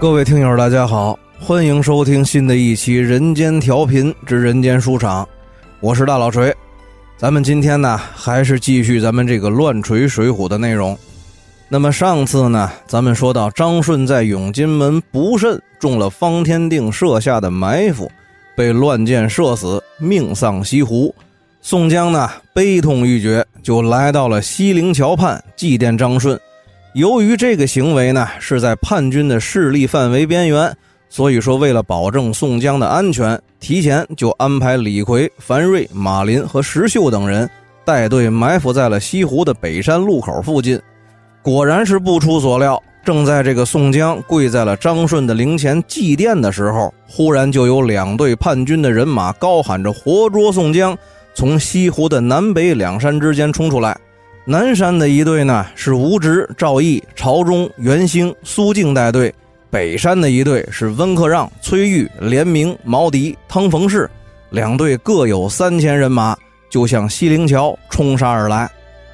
各位听友，大家好，欢迎收听新的一期《人间调频之人间书场》，我是大老锤。咱们今天呢，还是继续咱们这个乱锤水浒的内容。那么上次呢，咱们说到张顺在永金门不慎中了方天定设下的埋伏，被乱箭射死，命丧西湖。宋江呢，悲痛欲绝，就来到了西泠桥畔祭奠张顺。由于这个行为呢是在叛军的势力范围边缘，所以说为了保证宋江的安全，提前就安排李逵、樊瑞、马林和石秀等人带队埋伏在了西湖的北山路口附近。果然是不出所料，正在这个宋江跪在了张顺的灵前祭奠的时候，忽然就有两队叛军的人马高喊着“活捉宋江”，从西湖的南北两山之间冲出来。南山的一队呢是吴直、赵毅、朝中、袁兴、苏静带队；北山的一队是温克让、崔玉、连明、毛迪、汤逢世，两队各有三千人马，就向西陵桥冲杀而来。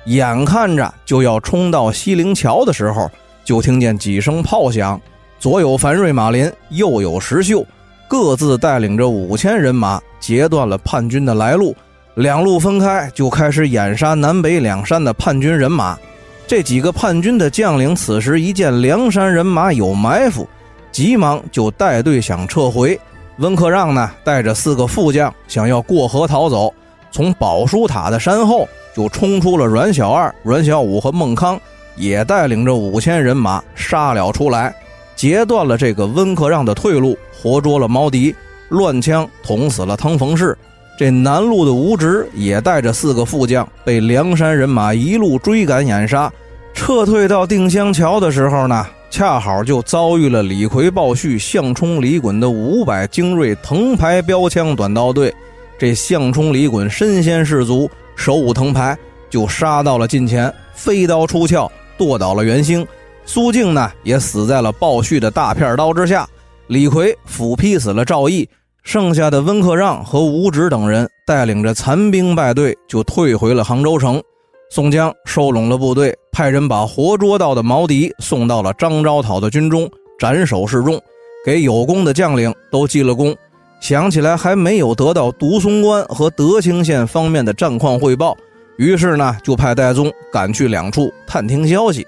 眼看着就要冲到西陵桥的时候，就听见几声炮响，左有樊瑞、马林，右有石秀，各自带领着五千人马，截断了叛军的来路。两路分开，就开始掩杀南北两山的叛军人马。这几个叛军的将领此时一见梁山人马有埋伏，急忙就带队想撤回。温克让呢，带着四个副将想要过河逃走，从宝书塔的山后就冲出了阮小二、阮小五和孟康，也带领着五千人马杀了出来，截断了这个温克让的退路，活捉了毛迪，乱枪捅死了汤逢氏。这南路的吴直也带着四个副将，被梁山人马一路追赶掩杀，撤退到定襄桥的时候呢，恰好就遭遇了李逵、鲍旭、项冲、李衮的五百精锐藤牌标枪短刀队。这项冲、李衮身先士卒，手舞藤牌，就杀到了近前，飞刀出鞘，剁倒了袁兴。苏静呢，也死在了鲍旭的大片刀之下。李逵斧劈死了赵毅。剩下的温克让和吴直等人带领着残兵败队，就退回了杭州城。宋江收拢了部队，派人把活捉到的毛迪送到了张昭讨的军中，斩首示众，给有功的将领都记了功。想起来还没有得到独松关和德清县方面的战况汇报，于是呢，就派戴宗赶去两处探听消息。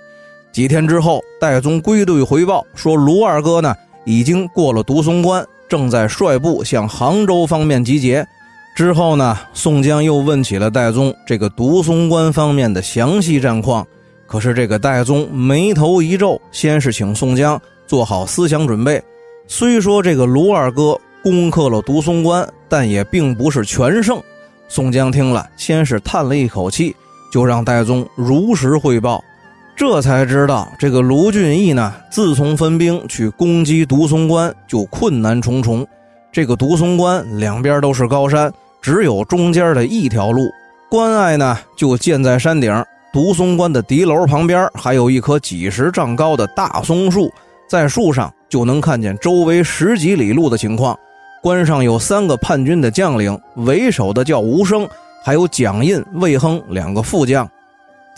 几天之后，戴宗归队回报说，卢二哥呢已经过了独松关。正在率部向杭州方面集结，之后呢，宋江又问起了戴宗这个独松关方面的详细战况。可是这个戴宗眉头一皱，先是请宋江做好思想准备。虽说这个卢二哥攻克了独松关，但也并不是全胜。宋江听了，先是叹了一口气，就让戴宗如实汇报。这才知道，这个卢俊义呢，自从分兵去攻击独松关，就困难重重。这个独松关两边都是高山，只有中间的一条路。关隘呢，就建在山顶。独松关的敌楼旁边还有一棵几十丈高的大松树，在树上就能看见周围十几里路的情况。关上有三个叛军的将领，为首的叫吴生，还有蒋印、魏亨两个副将。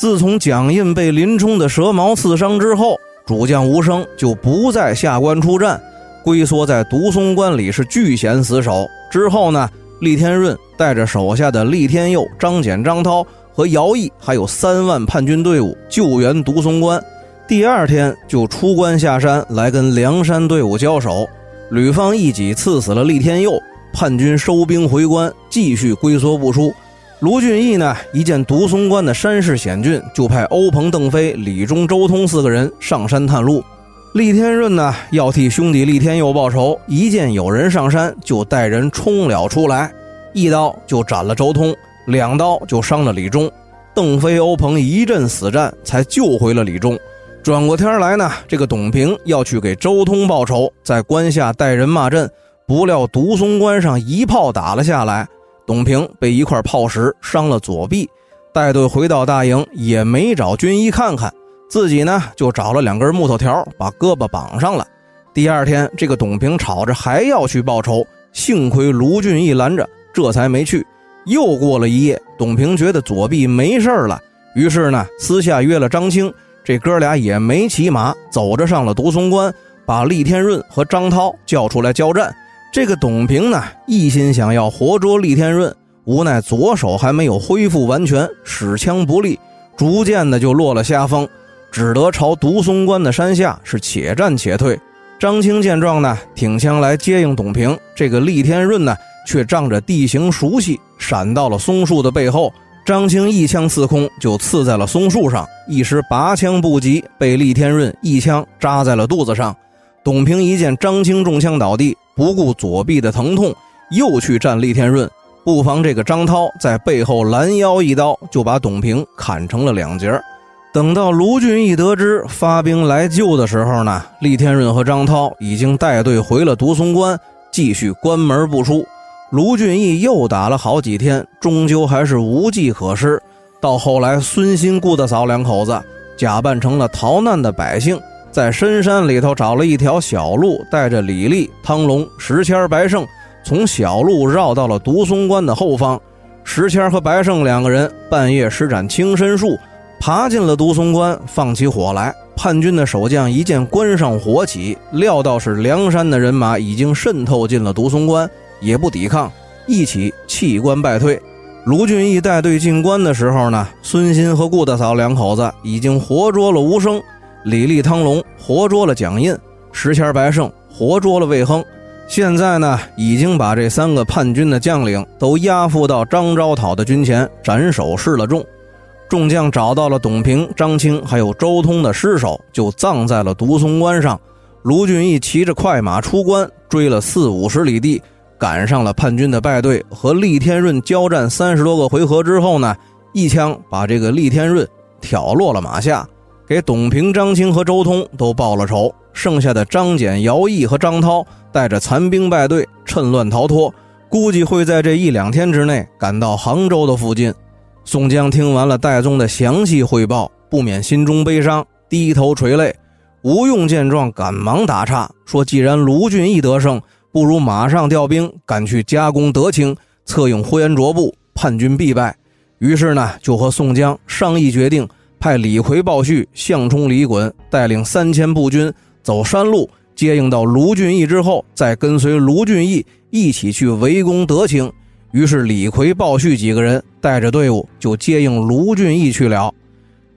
自从蒋印被林冲的蛇矛刺伤之后，主将吴生就不再下关出战，龟缩在独松关里是据险死守。之后呢，厉天润带着手下的厉天佑、张简、张涛和姚毅，还有三万叛军队伍救援独松关。第二天就出关下山来跟梁山队伍交手，吕方一戟刺死了厉天佑，叛军收兵回关，继续龟缩不出。卢俊义呢，一见独松关的山势险峻，就派欧鹏、邓飞、李忠、周通四个人上山探路。厉天润呢，要替兄弟厉天佑报仇，一见有人上山，就带人冲了出来，一刀就斩了周通，两刀就伤了李忠。邓飞、欧鹏一阵死战，才救回了李忠。转过天来呢，这个董平要去给周通报仇，在关下带人骂阵，不料独松关上一炮打了下来。董平被一块炮石伤了左臂，带队回到大营也没找军医看看，自己呢就找了两根木头条把胳膊绑上了。第二天，这个董平吵着还要去报仇，幸亏卢俊义拦着，这才没去。又过了一夜，董平觉得左臂没事了，于是呢私下约了张青，这哥俩也没骑马，走着上了独松关，把厉天润和张涛叫出来交战。这个董平呢，一心想要活捉厉天润，无奈左手还没有恢复完全，使枪不利，逐渐的就落了下风，只得朝独松关的山下是且战且退。张青见状呢，挺枪来接应董平。这个厉天润呢，却仗着地形熟悉，闪到了松树的背后。张青一枪刺空，就刺在了松树上，一时拔枪不及，被厉天润一枪扎在了肚子上。董平一见张青中枪倒地，不顾左臂的疼痛，又去战厉天润。不妨这个张涛在背后拦腰一刀，就把董平砍成了两截。等到卢俊义得知发兵来救的时候呢，厉天润和张涛已经带队回了独松关，继续关门不出。卢俊义又打了好几天，终究还是无计可施。到后来，孙新、顾大嫂两口子假扮成了逃难的百姓，在深山里头找了一条小路，带着李丽、汤龙、石谦、白胜，从小路绕到了独松关的后方。石谦和白胜两个人半夜施展轻身术。爬进了独松关，放起火来。叛军的守将一见关上火起，料到是梁山的人马已经渗透进了独松关，也不抵抗，一起弃关败退。卢俊义带队进关的时候呢，孙新和顾大嫂两口子已经活捉了吴生，李立、汤龙活捉了蒋印，石谦、白胜活捉了魏亨。现在呢，已经把这三个叛军的将领都押赴到张昭讨的军前斩首示了众。众将找到了董平、张清还有周通的尸首，就葬在了独松关上。卢俊义骑着快马出关，追了四五十里地，赶上了叛军的败队，和厉天润交战三十多个回合之后呢，一枪把这个厉天润挑落了马下，给董平、张青和周通都报了仇。剩下的张简、姚毅和张涛带着残兵败队，趁乱逃脱，估计会在这一两天之内赶到杭州的附近。宋江听完了戴宗的详细汇报，不免心中悲伤，低头垂泪。吴用见状，赶忙打岔说：“既然卢俊义得胜，不如马上调兵赶去加攻德清，策应呼延灼部，叛军必败。”于是呢，就和宋江商议决定，派李逵、鲍旭、项冲、李衮带领三千步军走山路，接应到卢俊义之后，再跟随卢俊义一起去围攻德清。于是李逵、鲍旭几个人带着队伍就接应卢俊义去了。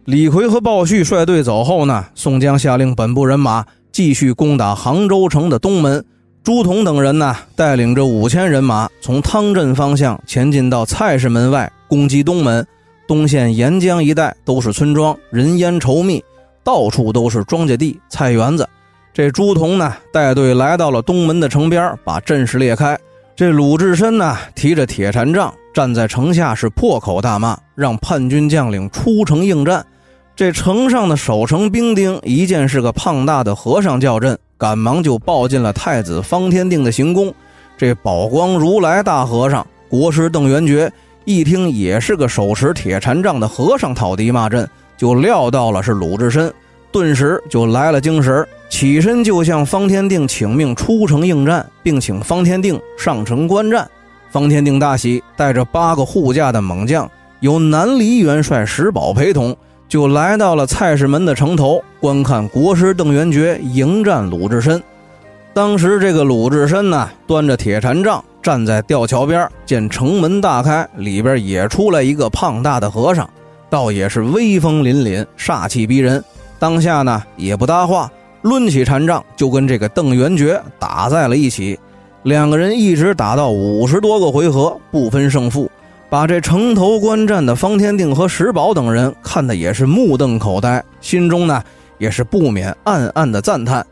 李逵和鲍旭率队走后呢，宋江下令本部人马继续攻打杭州城的东门。朱仝等人呢，带领着五千人马从汤镇方向前进到菜市门外攻击东门。东线沿江一带都是村庄，人烟稠密，到处都是庄稼地、菜园子。这朱仝呢，带队来到了东门的城边，把阵势列开。这鲁智深呢，提着铁禅杖站在城下，是破口大骂，让叛军将领出城应战。这城上的守城兵丁一见是个胖大的和尚叫阵，赶忙就抱进了太子方天定的行宫。这宝光如来大和尚、国师邓元觉一听也是个手持铁禅杖的和尚讨敌骂阵，就料到了是鲁智深，顿时就来了精神起身就向方天定请命出城应战，并请方天定上城观战。方天定大喜，带着八个护驾的猛将，由南黎元帅石宝陪同，就来到了菜市门的城头，观看国师邓元觉迎战鲁智深。当时这个鲁智深呢，端着铁禅杖站在吊桥边，见城门大开，里边也出来一个胖大的和尚，倒也是威风凛凛，煞气逼人。当下呢，也不搭话。抡起禅杖就跟这个邓元觉打在了一起，两个人一直打到五十多个回合不分胜负，把这城头观战的方天定和石宝等人看的也是目瞪口呆，心中呢也是不免暗暗的赞叹。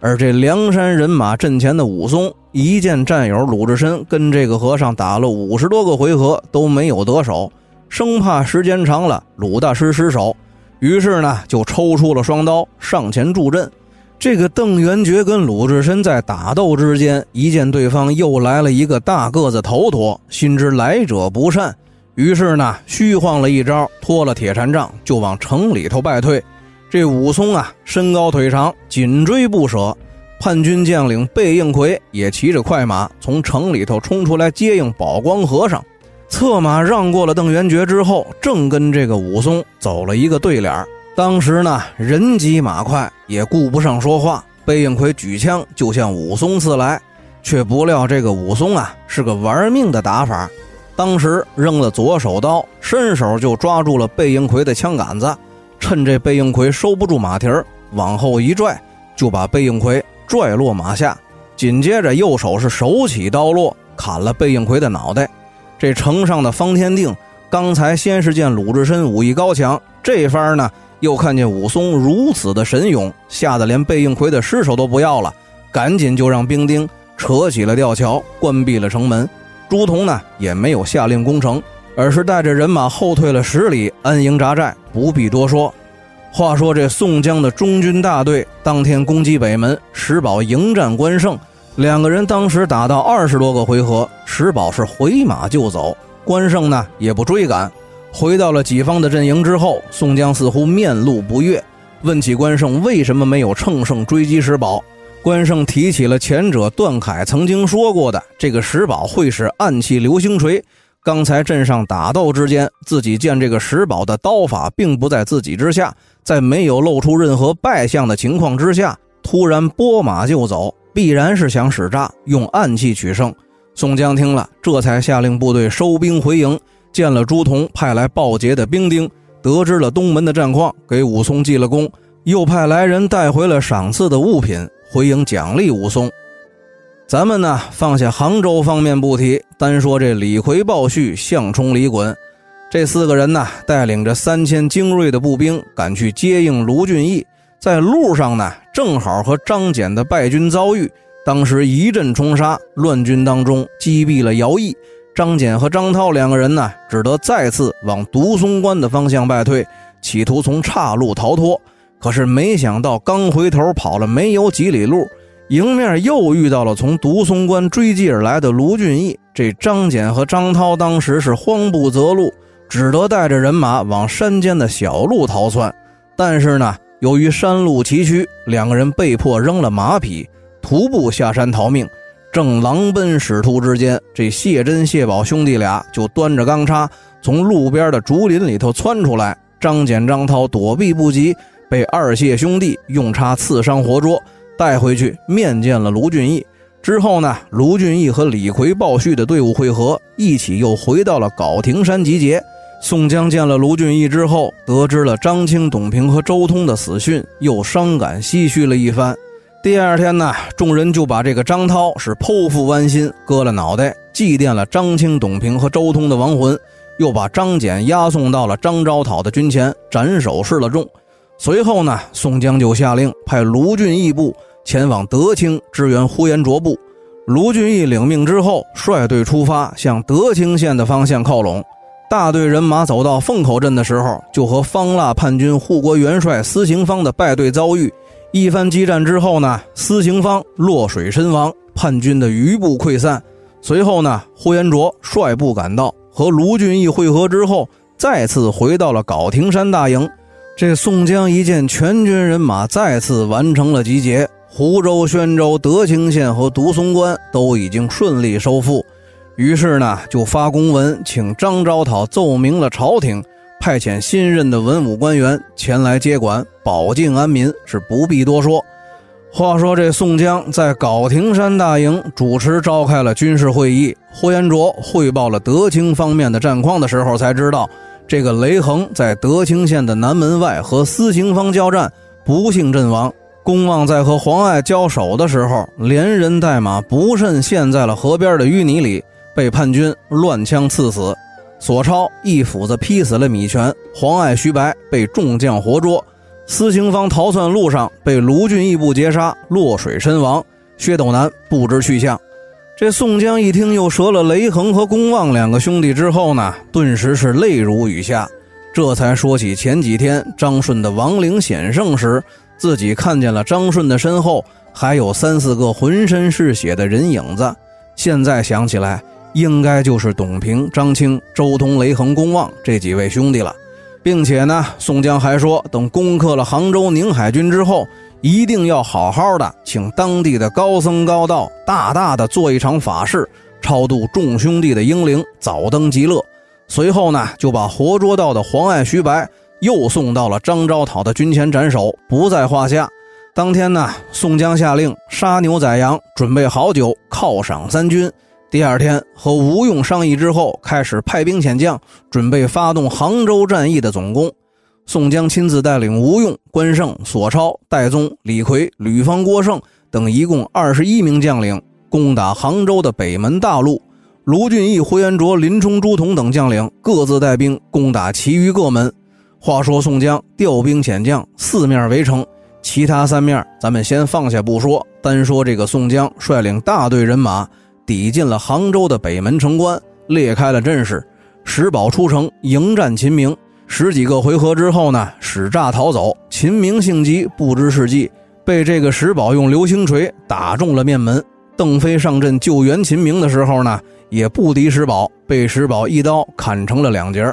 而这梁山人马阵前的武松一见战友鲁智深跟这个和尚打了五十多个回合都没有得手，生怕时间长了鲁大师失手，于是呢就抽出了双刀上前助阵。这个邓元觉跟鲁智深在打斗之间，一见对方又来了一个大个子头陀，心知来者不善，于是呢虚晃了一招，脱了铁禅杖就往城里头败退。这武松啊，身高腿长，紧追不舍。叛军将领贝应奎也骑着快马从城里头冲出来接应宝光和尚，策马让过了邓元觉之后，正跟这个武松走了一个对脸当时呢，人急马快，也顾不上说话。贝应奎举枪就向武松刺来，却不料这个武松啊是个玩命的打法，当时扔了左手刀，伸手就抓住了贝应奎的枪杆子，趁这贝应奎收不住马蹄儿，往后一拽，就把贝应奎拽落马下，紧接着右手是手起刀落，砍了贝应奎的脑袋。这城上的方天定刚才先是见鲁智深武艺高强，这番呢。又看见武松如此的神勇，吓得连贝应奎的尸首都不要了，赶紧就让兵丁扯起了吊桥，关闭了城门。朱仝呢也没有下令攻城，而是带着人马后退了十里，安营扎寨。不必多说。话说这宋江的中军大队当天攻击北门，石宝迎战关胜，两个人当时打到二十多个回合，石宝是回马就走，关胜呢也不追赶。回到了己方的阵营之后，宋江似乎面露不悦，问起关胜为什么没有乘胜追击石宝。关胜提起了前者段凯曾经说过的，这个石宝会使暗器流星锤。刚才镇上打斗之间，自己见这个石宝的刀法并不在自己之下，在没有露出任何败相的情况之下，突然拨马就走，必然是想使诈，用暗器取胜。宋江听了，这才下令部队收兵回营。见了朱仝派来报捷的兵丁，得知了东门的战况，给武松记了功，又派来人带回了赏赐的物品，回营奖励武松。咱们呢，放下杭州方面不提，单说这李逵、鲍旭、项冲、李衮这四个人呢，带领着三千精锐的步兵赶去接应卢俊义，在路上呢，正好和张简的败军遭遇，当时一阵冲杀，乱军当中击毙了姚毅。张俭和张涛两个人呢，只得再次往独松关的方向败退，企图从岔路逃脱。可是没想到，刚回头跑了没有几里路，迎面又遇到了从独松关追击而来的卢俊义。这张俭和张涛当时是慌不择路，只得带着人马往山间的小路逃窜。但是呢，由于山路崎岖，两个人被迫扔了马匹，徒步下山逃命。正狼奔使突之间，这谢珍、谢宝兄弟俩就端着钢叉从路边的竹林里头窜出来。张俭、张涛躲避不及，被二谢兄弟用叉刺伤活捉，带回去面见了卢俊义。之后呢，卢俊义和李逵、鲍旭的队伍会合，一起又回到了皋亭山集结。宋江见了卢俊义之后，得知了张青、董平和周通的死讯，又伤感唏嘘了一番。第二天呢，众人就把这个张涛是剖腹剜心，割了脑袋，祭奠了张青、董平和周通的亡魂，又把张俭押送到了张昭讨的军前斩首示了众。随后呢，宋江就下令派卢俊义部前往德清支援呼延灼部。卢俊义领命之后，率队出发，向德清县的方向靠拢。大队人马走到凤口镇的时候，就和方腊叛军护国元帅司行方的败队遭遇。一番激战之后呢，司行方落水身亡，叛军的余部溃散。随后呢，呼延灼率部赶到，和卢俊义会合之后，再次回到了皋亭山大营。这宋江一见全军人马再次完成了集结，湖州、宣州、德清县和独松关都已经顺利收复，于是呢，就发公文请张昭讨奏明了朝廷。派遣新任的文武官员前来接管，保境安民是不必多说。话说这宋江在皋亭山大营主持召开了军事会议，呼延灼汇报了德清方面的战况的时候，才知道这个雷横在德清县的南门外和司行方交战，不幸阵亡。公望在和黄爱交手的时候，连人带马不慎陷在了河边的淤泥里，被叛军乱枪刺死。索超一斧子劈死了米全，黄爱、徐白被众将活捉，司行方逃窜路上被卢俊义部截杀，落水身亡。薛斗南不知去向。这宋江一听又折了雷横和公望两个兄弟之后呢，顿时是泪如雨下，这才说起前几天张顺的亡灵显圣时，自己看见了张顺的身后还有三四个浑身是血的人影子，现在想起来。应该就是董平、张青、周通、雷横、公望这几位兄弟了，并且呢，宋江还说，等攻克了杭州宁海军之后，一定要好好的请当地的高僧高道大大的做一场法事，超度众兄弟的英灵，早登极乐。随后呢，就把活捉到的黄爱、徐白又送到了张昭讨的军前斩首，不在话下。当天呢，宋江下令杀牛宰羊，准备好酒犒赏三军。第二天和吴用商议之后，开始派兵遣将，准备发动杭州战役的总攻。宋江亲自带领吴用、关胜、索超、戴宗、李逵、吕方、郭盛等一共二十一名将领，攻打杭州的北门大路。卢俊义、呼延灼、林冲、朱仝等将领各自带兵攻打其余各门。话说宋江调兵遣将，四面围城。其他三面咱们先放下不说，单说这个宋江率领大队人马抵进了杭州的北门城关，列开了阵势。石宝出城迎战秦明，十几个回合之后呢，使诈逃走。秦明性急，不知是计，被这个石宝用流星锤打中了面门。邓飞上阵救援秦明的时候呢，也不敌石宝，被石宝一刀砍成了两截。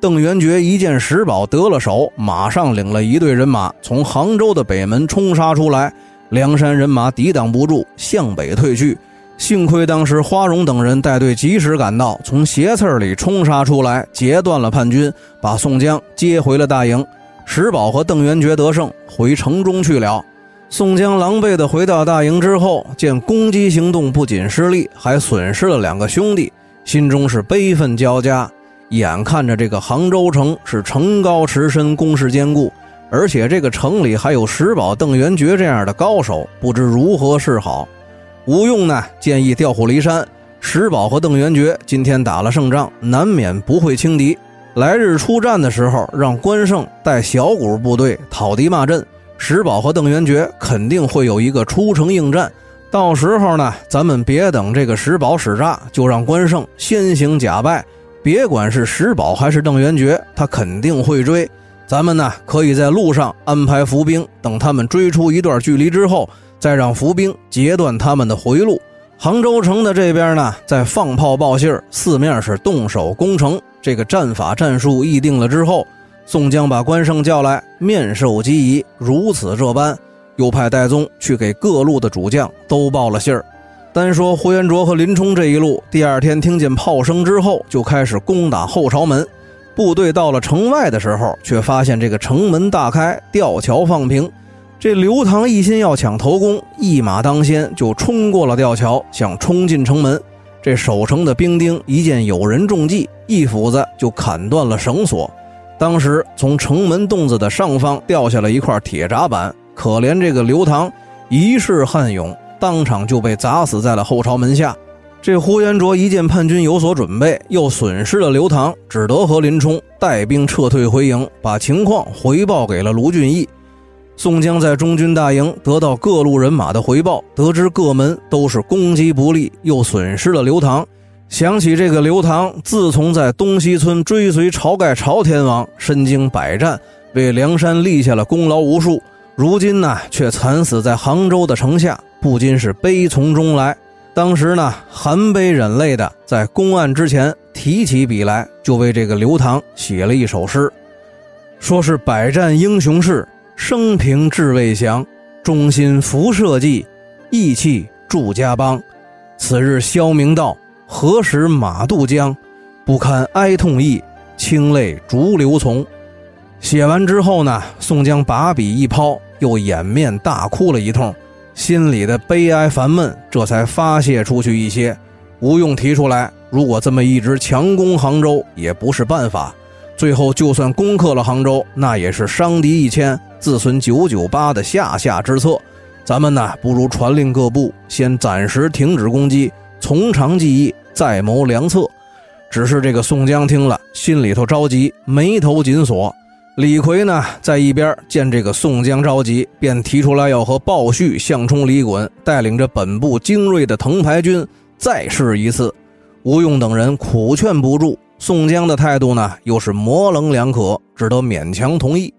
邓元觉一见石宝得了手，马上领了一队人马从杭州的北门冲杀出来，梁山人马抵挡不住，向北退去。幸亏当时花荣等人带队及时赶到，从斜刺里冲杀出来，截断了叛军，把宋江接回了大营。石宝和邓元觉得胜，回城中去了。宋江狼狈地回到大营之后，见攻击行动不仅失利，还损失了两个兄弟，心中是悲愤交加。眼看着这个杭州城是城高池深，工事坚固，而且这个城里还有石宝、邓元觉这样的高手，不知如何是好。吴用呢建议调虎离山，石宝和邓元觉今天打了胜仗，难免不会轻敌。来日出战的时候，让关胜带小股部队讨敌骂阵，石宝和邓元觉肯定会有一个出城应战。到时候呢，咱们别等这个石宝使诈，就让关胜先行假败。别管是石宝还是邓元觉，他肯定会追。咱们呢，可以在路上安排伏兵，等他们追出一段距离之后，再让伏兵截断他们的回路。杭州城的这边呢，在放炮报信儿，四面是动手攻城。这个战法战术议定了之后，宋江把关胜叫来，面授机宜，如此这般，又派戴宗去给各路的主将都报了信儿。单说呼延灼和林冲这一路，第二天听见炮声之后，就开始攻打后朝门。部队到了城外的时候，却发现这个城门大开，吊桥放平。这刘唐一心要抢头功，一马当先就冲过了吊桥，想冲进城门。这守城的兵丁一见有人中计，一斧子就砍断了绳索。当时从城门洞子的上方掉下了一块铁闸板，可怜这个刘唐一世悍勇。当场就被砸死在了后朝门下。这呼延灼一见叛军有所准备，又损失了刘唐，只得和林冲带兵撤退回营，把情况回报给了卢俊义。宋江在中军大营得到各路人马的回报，得知各门都是攻击不利，又损失了刘唐，想起这个刘唐自从在东西村追随晁盖晁天王，身经百战，为梁山立下了功劳无数，如今呢却惨死在杭州的城下。不禁是悲从中来，当时呢，含悲忍泪的在公案之前提起笔来，就为这个刘唐写了一首诗，说是百战英雄事，生平志未降，忠心辐射计，义气助家邦。此日萧明道，何时马渡江？不堪哀痛意，清泪逐流从。写完之后呢，宋江把笔一抛，又掩面大哭了一通。心里的悲哀烦闷，这才发泄出去一些。吴用提出来，如果这么一直强攻杭州，也不是办法。最后就算攻克了杭州，那也是伤敌一千，自损九九八的下下之策。咱们呢，不如传令各部，先暂时停止攻击，从长计议，再谋良策。只是这个宋江听了，心里头着急，眉头紧锁。李逵呢，在一边见这个宋江着急，便提出来要和鲍旭、项冲、李衮带领着本部精锐的藤牌军再试一次。吴用等人苦劝不住，宋江的态度呢，又是模棱两可，只得勉强同意。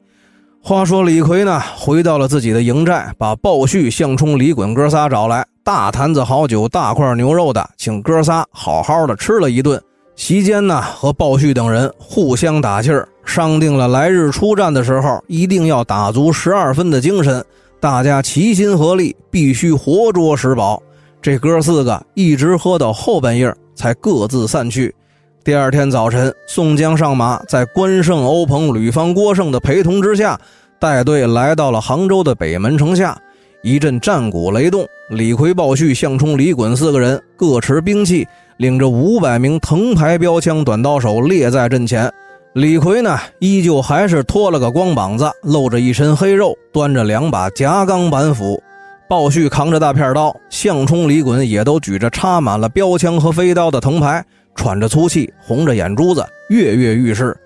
话说李逵呢，回到了自己的营寨，把鲍旭、项冲、李衮哥仨找来，大坛子好酒、大块牛肉的，请哥仨好好的吃了一顿。席间呢，和鲍旭等人互相打气儿。商定了，来日出战的时候，一定要打足十二分的精神，大家齐心合力，必须活捉石宝。这哥四个一直喝到后半夜，才各自散去。第二天早晨，宋江上马，在关胜、欧鹏、吕方、郭盛的陪同之下，带队来到了杭州的北门城下。一阵战鼓雷动，李逵、鲍旭、项冲、李衮四个人各持兵器，领着五百名藤牌标枪短刀手列在阵前。李逵呢，依旧还是脱了个光膀子，露着一身黑肉，端着两把夹钢板斧。鲍旭扛着大片刀，项冲、李衮也都举着插满了标枪和飞刀的藤牌，喘着粗气，红着眼珠子，跃跃欲试。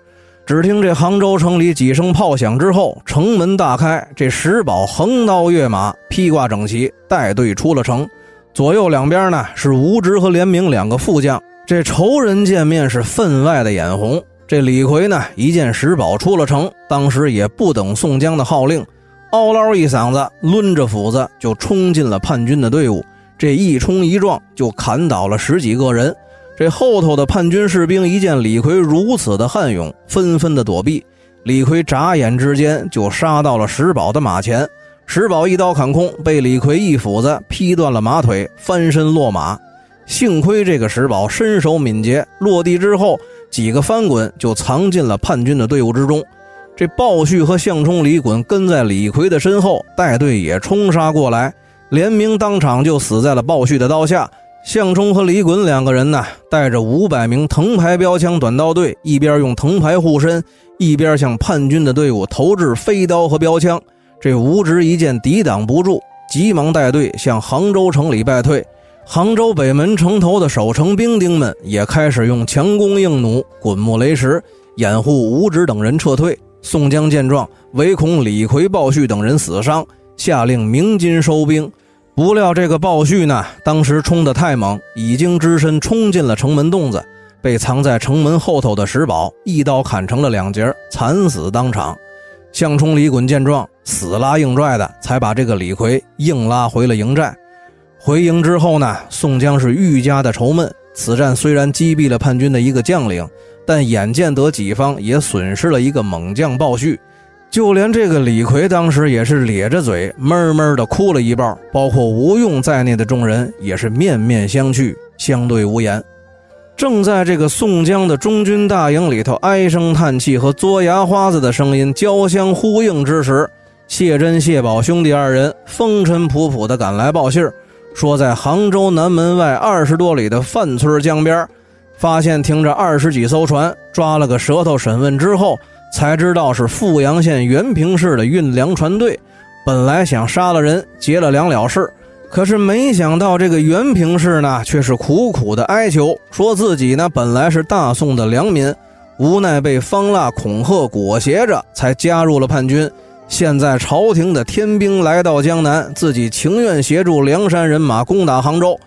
只听这杭州城里几声炮响之后，城门大开，这石宝横刀跃马，披挂整齐，带队出了城。左右两边呢是吴直和连明两个副将。这仇人见面是分外的眼红。这李逵呢一见石宝出了城，当时也不等宋江的号令，嗷唠一嗓子，抡着斧子就冲进了叛军的队伍。这一冲一撞，就砍倒了十几个人。这后头的叛军士兵一见李逵如此的悍勇，纷纷的躲避。李逵眨眼之间就杀到了石宝的马前，石宝一刀砍空，被李逵一斧子劈断了马腿，翻身落马。幸亏这个石宝身手敏捷，落地之后几个翻滚就藏进了叛军的队伍之中。这鲍旭和项冲、李衮跟在李逵的身后，带队也冲杀过来，连明当场就死在了鲍旭的刀下。项冲和李衮两个人呢，带着五百名藤牌标枪短刀队，一边用藤牌护身，一边向叛军的队伍投掷飞刀和标枪。这吴直一见抵挡不住，急忙带队向杭州城里败退。杭州北门城头的守城兵丁们也开始用强弓硬弩、滚木雷石掩护吴直等人撤退。宋江见状，唯恐李逵、鲍旭等人死伤，下令鸣金收兵。不料这个鲍旭呢，当时冲得太猛，已经只身冲进了城门洞子，被藏在城门后头的石宝一刀砍成了两截，惨死当场。项冲、李衮见状，死拉硬拽的，才把这个李逵硬拉回了营寨。回营之后呢，宋江是愈加的愁闷。此战虽然击毙了叛军的一个将领，但眼见得己方也损失了一个猛将鲍旭。就连这个李逵当时也是咧着嘴闷闷的哭了一抱，包括吴用在内的众人也是面面相觑，相对无言。正在这个宋江的中军大营里头唉声叹气和嘬牙花子的声音交相呼应之时，谢珍、谢宝兄弟二人风尘仆仆的赶来报信说在杭州南门外二十多里的范村江边，发现停着二十几艘船，抓了个舌头审问之后。才知道是富阳县原平市的运粮船队，本来想杀了人结了粮了事，可是没想到这个原平市呢，却是苦苦的哀求，说自己呢本来是大宋的良民，无奈被方腊恐吓裹挟着，才加入了叛军。现在朝廷的天兵来到江南，自己情愿协助梁山人马攻打杭州。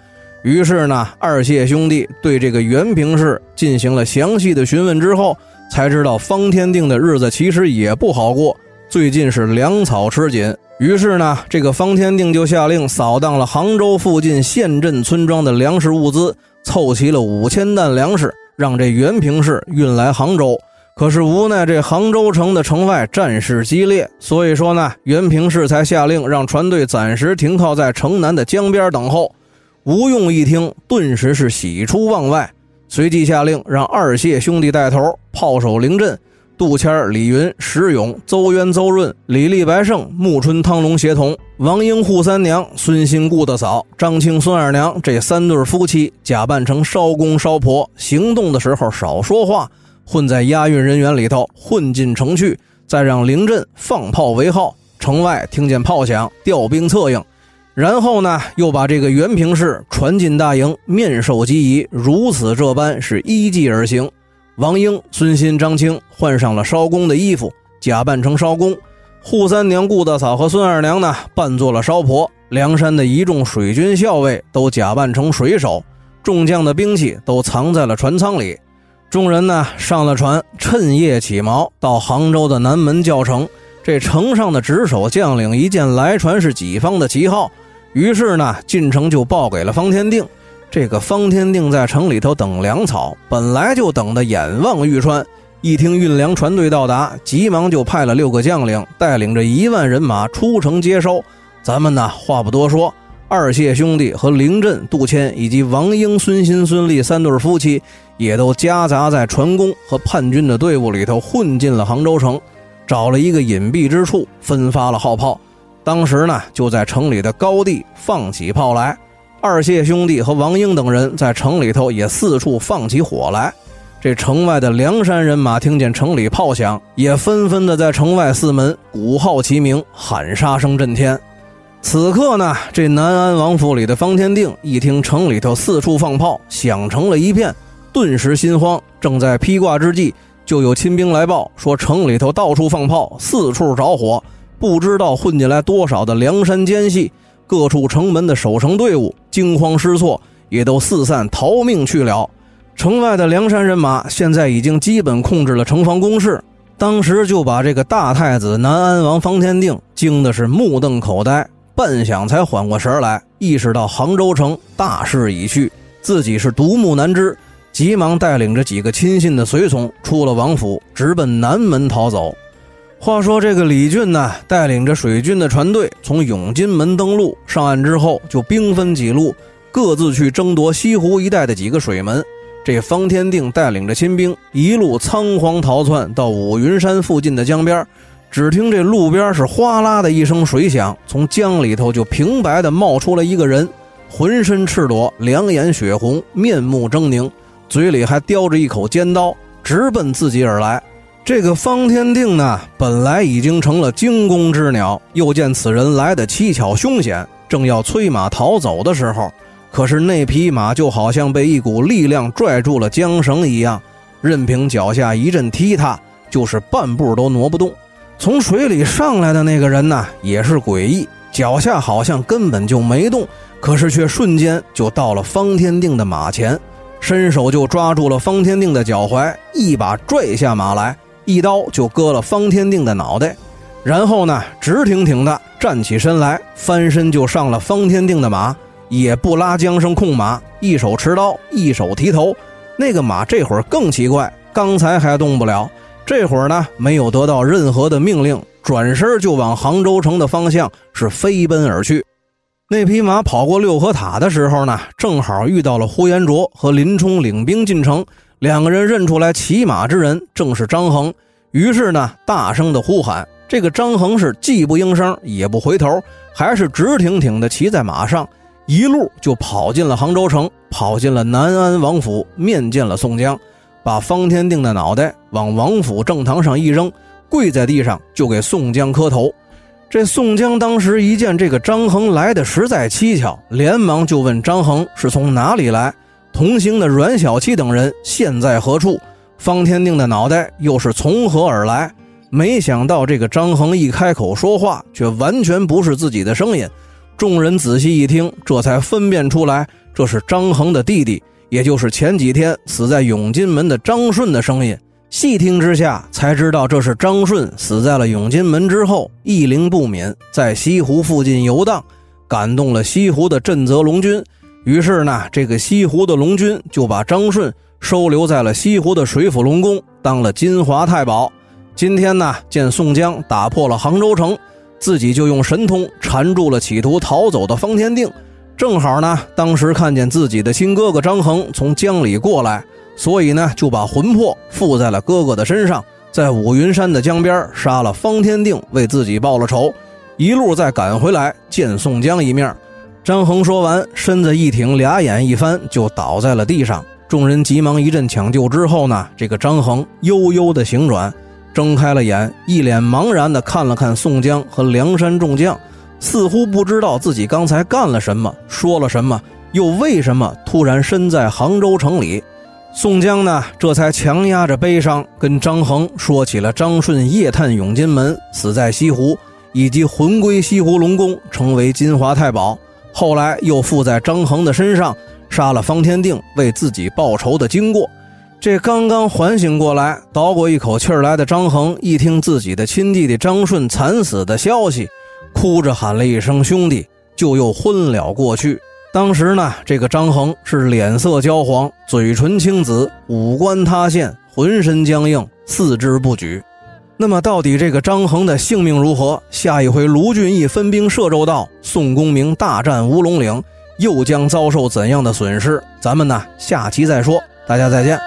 于是呢，二谢兄弟对这个原平市进行了详细的询问之后。才知道方天定的日子其实也不好过，最近是粮草吃紧。于是呢，这个方天定就下令扫荡了杭州附近县镇村庄的粮食物资，凑齐了五千担粮食，让这原平市运来杭州。可是无奈这杭州城的城外战事激烈，所以说呢，原平市才下令让船队暂时停靠在城南的江边等候。吴用一听，顿时是喜出望外。随即下令，让二谢兄弟带头，炮手凌震、杜谦、李云、石勇、邹渊、邹润、李立、白胜、穆春、汤龙协同，王英、扈三娘、孙新、顾大嫂、张青、孙二娘这三对夫妻，假扮成烧公烧婆，行动的时候少说话，混在押运人员里头，混进城去，再让凌震放炮为号，城外听见炮响，调兵策应。然后呢，又把这个原平氏传进大营，面授机宜，如此这般是依计而行。王英、孙新、张青换上了烧工的衣服，假扮成烧工；扈三娘、顾大嫂和孙二娘呢，扮作了烧婆。梁山的一众水军校尉都假扮成水手，众将的兵器都藏在了船舱里。众人呢，上了船，趁夜起锚，到杭州的南门教城。这城上的值守将领一见来船是己方的旗号。于是呢，进城就报给了方天定。这个方天定在城里头等粮草，本来就等得眼望欲穿。一听运粮船队到达，急忙就派了六个将领，带领着一万人马出城接收。咱们呢，话不多说，二谢兄弟和凌震、杜迁以及王英、孙新、孙立三对夫妻，也都夹杂在船工和叛军的队伍里头，混进了杭州城，找了一个隐蔽之处，分发了号炮。当时呢就在城里的高地放起炮来。二谢兄弟和王英等人在城里头也四处放起火来。这城外的梁山人马听见城里炮响，也纷纷的在城外四门鼓号齐鸣，喊杀声震天。此刻呢，这南安王府里的方天定一听城里头四处放炮，响成了一片，顿时心慌。正在披挂之际，就有亲兵来报说城里头到处放炮，四处着火，不知道混进来多少的梁山奸细。各处城门的守城队伍惊慌失措，也都四散逃命去了。城外的梁山人马现在已经基本控制了城防工事，当时就把这个大太子南安王方天定惊的是目瞪口呆。半晌才缓过神来，意识到杭州城大势已去，自己是独木难支，急忙带领着几个亲信的随从出了王府，直奔南门逃走。话说这个李俊呢，带领着水军的船队从永金门登陆，上岸之后就兵分几路，各自去争夺西湖一带的几个水门。这方天定带领着亲兵一路仓皇逃窜到五云山附近的江边。只听这路边是哗啦的一声水响，从江里头就平白的冒出来一个人，浑身赤裸，两眼血红，面目狰狞，嘴里还叼着一口尖刀，直奔自己而来。这个方天定呢，本来已经成了惊弓之鸟，又见此人来的蹊跷凶险，正要催马逃走的时候，可是那匹马就好像被一股力量拽住了缰绳一样，任凭脚下一阵踢踏，就是半步都挪不动。从水里上来的那个人呢，也是诡异，脚下好像根本就没动，可是却瞬间就到了方天定的马前，伸手就抓住了方天定的脚踝，一把拽下马来，一刀就割了方天定的脑袋，然后呢，直挺挺的站起身来，翻身就上了方天定的马，也不拉缰绳控马，一手持刀，一手提头，那个马这会儿更奇怪，刚才还动不了。这会儿呢，没有得到任何的命令，转身就往杭州城的方向是飞奔而去。那匹马跑过六合塔的时候呢，正好遇到了呼延灼和林冲领兵进城，两个人认出来骑马之人正是张衡，于是呢，大声的呼喊。这个张衡是既不应声也不回头，还是直挺挺的骑在马上，一路就跑进了杭州城，跑进了南安王府，面见了宋江。把方天定的脑袋往王府正堂上一扔，跪在地上就给宋江磕头。这宋江当时一见这个张衡来的实在蹊跷，连忙就问张衡是从哪里来，同行的阮小七等人现在何处，方天定的脑袋又是从何而来？没想到这个张衡一开口说话，却完全不是自己的声音。众人仔细一听，这才分辨出来，这是张衡的弟弟。也就是前几天死在永金门的张顺的声音，细听之下才知道，这是张顺死在了永金门之后，一灵不敏，在西湖附近游荡，感动了西湖的镇泽龙君。于是呢，这个西湖的龙君就把张顺收留在了西湖的水府龙宫，当了金华太保。今天呢，见宋江打破了杭州城，自己就用神通缠住了企图逃走的方天定。正好呢，当时看见自己的亲哥哥张衡从江里过来，所以呢就把魂魄附在了哥哥的身上，在五云山的江边杀了方天定，为自己报了仇，一路再赶回来见宋江一面。张衡说完，身子一挺，俩眼一翻，就倒在了地上。众人急忙一阵抢救之后呢，这个张衡悠悠的醒转，睁开了眼，一脸茫然的看了看宋江和梁山众将。似乎不知道自己刚才干了什么，说了什么，又为什么突然身在杭州城里。宋江呢，这才强压着悲伤，跟张衡说起了张顺夜探永金门，死在西湖，以及魂归西湖龙宫，成为金华太保，后来又附在张衡的身上，杀了方天定，为自己报仇的经过。这刚刚缓醒过来，倒过一口气来的张衡，一听自己的亲弟弟张顺惨死的消息。哭着喊了一声“兄弟”，就又昏了过去。当时呢，这个张衡是脸色焦黄，嘴唇青紫，五官塌陷，浑身僵硬，四肢不举。那么，到底这个张衡的性命如何？下一回卢俊义分兵摄州道，宋公明大战乌龙岭，又将遭受怎样的损失？咱们呢，下期再说。大家再见。